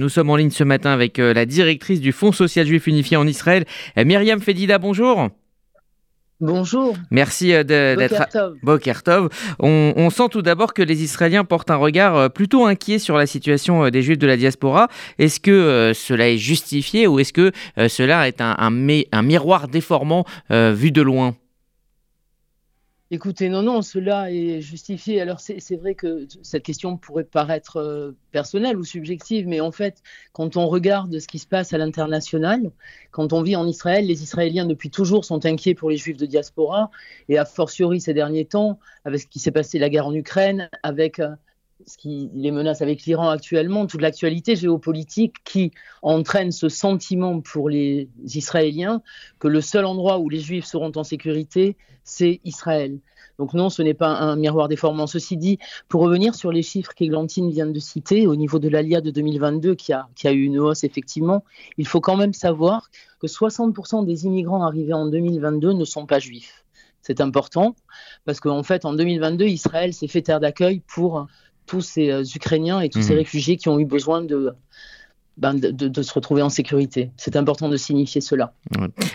Nous sommes en ligne ce matin avec euh, la directrice du Fonds social juif unifié en Israël, euh, Myriam Fedida. Bonjour. Bonjour. Merci euh, d'être. Bokertov. On, on sent tout d'abord que les Israéliens portent un regard plutôt inquiet sur la situation des Juifs de la diaspora. Est-ce que cela est justifié ou est-ce que cela est un, un, un miroir déformant vu de loin? Écoutez, non, non, cela est justifié. Alors, c'est vrai que cette question pourrait paraître euh, personnelle ou subjective, mais en fait, quand on regarde ce qui se passe à l'international, quand on vit en Israël, les Israéliens depuis toujours sont inquiets pour les Juifs de diaspora, et a fortiori ces derniers temps, avec ce qui s'est passé, la guerre en Ukraine, avec euh, ce qui les menace avec l'Iran actuellement, toute l'actualité géopolitique qui entraîne ce sentiment pour les Israéliens que le seul endroit où les Juifs seront en sécurité, c'est Israël. Donc non, ce n'est pas un miroir déformant. Ceci dit, pour revenir sur les chiffres qu'Églantine vient de citer, au niveau de l'ALIA de 2022, qui a, qui a eu une hausse effectivement, il faut quand même savoir que 60% des immigrants arrivés en 2022 ne sont pas juifs. C'est important parce qu'en fait, en 2022, Israël s'est fait terre d'accueil pour tous ces euh, Ukrainiens et tous ces mhm. réfugiés qui ont eu besoin ben, de, de, se retrouver en sécurité. C'est important de signifier cela.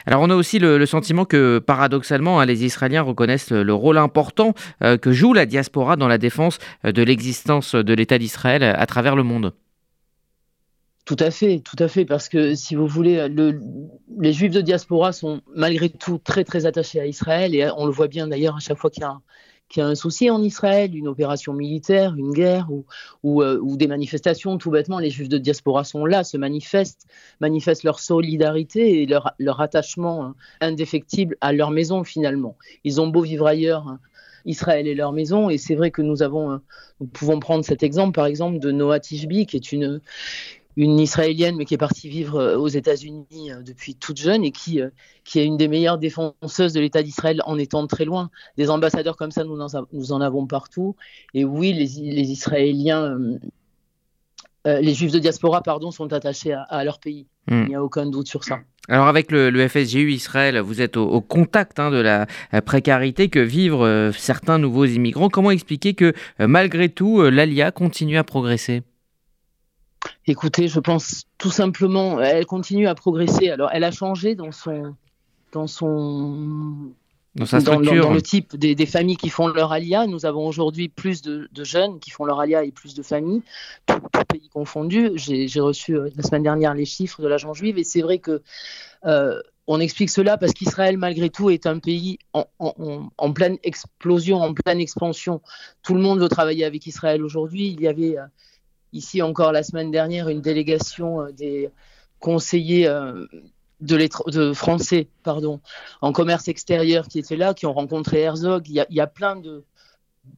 Alors on a aussi le, sentiment que paradoxalement, hein, les Israéliens reconnaissent le rôle important euh, que joue la diaspora dans la défense euh, de l'existence de l'État d'Israël à travers le monde. Tout à fait, tout à fait, parce que si vous voulez, le, les Juifs de diaspora sont malgré tout très très attachés à Israël et on le voit bien d'ailleurs à chaque fois qu'il y a un, qu'il y a un souci en Israël, une opération militaire, une guerre euh, ou, des manifestations, tout bêtement, les juifs de diaspora sont là, se manifestent, manifestent leur solidarité et leur, leur attachement hein, indéfectible à leur maison finalement. Ils ont beau vivre ailleurs. Hein, Israël est leur maison. Et c'est vrai que nous avons, euh, nous pouvons prendre cet exemple, par exemple, de Noah Tishbi, qui est une, une Israélienne, mais qui est partie vivre euh, aux États-Unis euh, depuis toute jeune et qui, euh, qui est une des meilleures défenseuses de l'État d'Israël en étant très loin. Des ambassadeurs comme ça, nous en, nous en avons partout. Et oui, les, les Israéliens, les Juifs de diaspora, pardon, sont attachés à, leur pays. Hmm. Il n'y a aucun doute sur ça. Alors avec le, le FSGU Israël, vous êtes au, contact hein, de la précarité que vivent certains nouveaux immigrants. Comment expliquer que malgré tout, l'ALIA continue à progresser? Écoutez, je pense tout simplement, elle continue à progresser. Alors, elle a changé dans son, dans son, dans sa dans, le type des, familles qui font leur alia. Nous avons aujourd'hui plus de, jeunes qui font leur alia et plus de familles, tout, pays confondu. J'ai reçu euh, la semaine dernière les chiffres de l'agent juive et c'est vrai que euh, on explique cela parce qu'Israël, malgré tout, est un pays en, en, pleine explosion, en pleine expansion. Tout le monde veut travailler avec Israël aujourd'hui. Il y avait euh, ici encore la semaine dernière une délégation euh, des conseillers euh, de, français pardon, en commerce extérieur qui étaient là, qui ont rencontré Herzog. Il y a, plein de,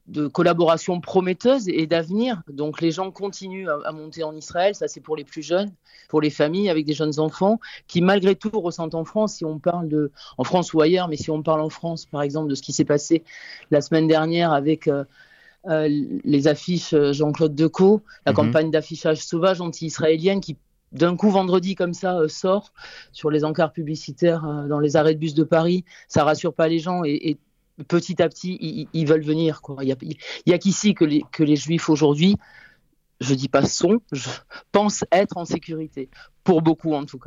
de, collaborations prometteuses et d'avenir. Donc les gens continuent à, monter en Israël, ça c'est pour les plus jeunes, pour les familles avec des jeunes enfants, qui malgré tout ressentent en France, si on parle de, en France ou ailleurs, mais si on parle en France par exemple de ce qui s'est passé la semaine dernière avec... Euh, euh, les affiches euh, Jean-Claude Decaux, la mhm. campagne d'affichage sauvage anti-israélienne qui d'un coup vendredi comme ça euh, sort sur les encarts publicitaires dans les arrêts de bus de Paris. Ça rassure pas les gens et, petit à petit ils, veulent venir. Quoi. Il y a, qu'ici que les, que les juifs aujourd'hui, je dis pas sont, je pense être en sécurité pour beaucoup en tout cas.